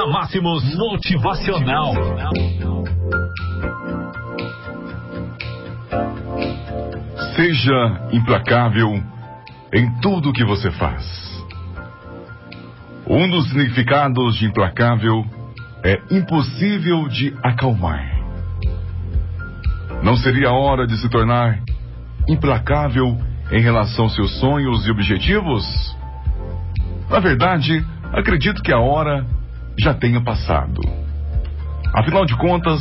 na Máximos Motivacional. Seja implacável em tudo que você faz. Um dos significados de implacável é impossível de acalmar. Não seria hora de se tornar implacável em relação aos seus sonhos e objetivos? Na verdade, acredito que a hora já tenha passado. Afinal de contas,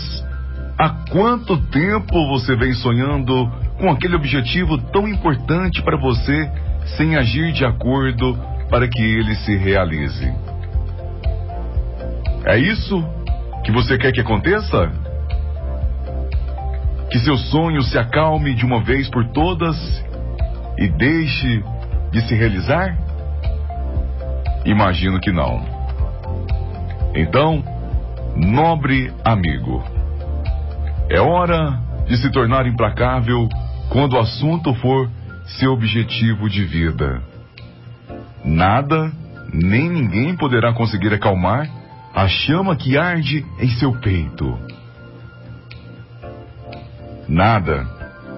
há quanto tempo você vem sonhando com aquele objetivo tão importante para você sem agir de acordo para que ele se realize? É isso que você quer que aconteça? Que seu sonho se acalme de uma vez por todas e deixe de se realizar? Imagino que não. Então, nobre amigo, é hora de se tornar implacável quando o assunto for seu objetivo de vida. Nada, nem ninguém poderá conseguir acalmar a chama que arde em seu peito. Nada,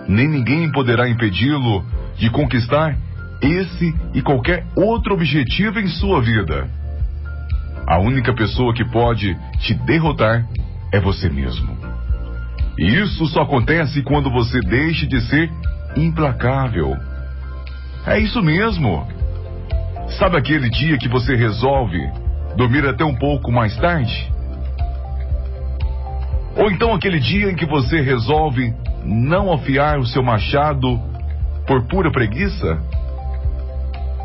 nem ninguém poderá impedi-lo de conquistar esse e qualquer outro objetivo em sua vida. A única pessoa que pode te derrotar é você mesmo. E isso só acontece quando você deixa de ser implacável. É isso mesmo. Sabe aquele dia que você resolve dormir até um pouco mais tarde? Ou então aquele dia em que você resolve não afiar o seu machado por pura preguiça?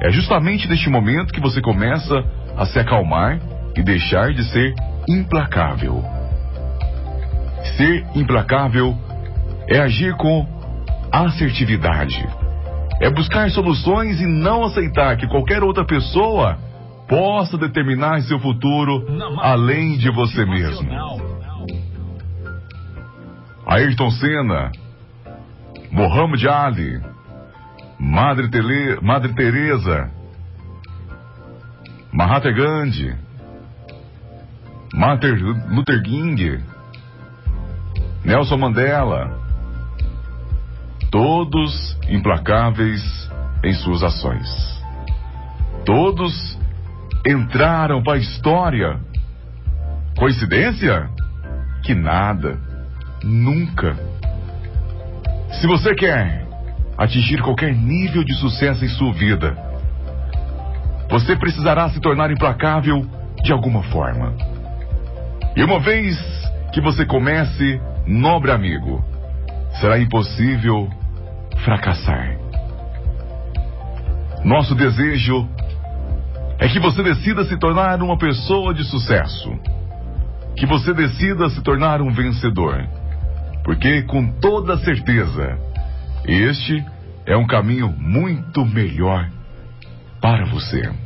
É justamente neste momento que você começa a se acalmar e deixar de ser implacável. Ser implacável é agir com assertividade. É buscar soluções e não aceitar que qualquer outra pessoa possa determinar seu futuro além de você mesmo. Ayrton Senna, Mohamed Ali, Madre, Tele, Madre Teresa, Mahatma Gandhi, Martin Luther King, Nelson Mandela, todos implacáveis em suas ações. Todos entraram para a história. Coincidência? Que nada. Nunca. Se você quer atingir qualquer nível de sucesso em sua vida, você precisará se tornar implacável de alguma forma. E uma vez que você comece, nobre amigo, será impossível fracassar. Nosso desejo é que você decida se tornar uma pessoa de sucesso. Que você decida se tornar um vencedor. Porque, com toda certeza, este é um caminho muito melhor para você.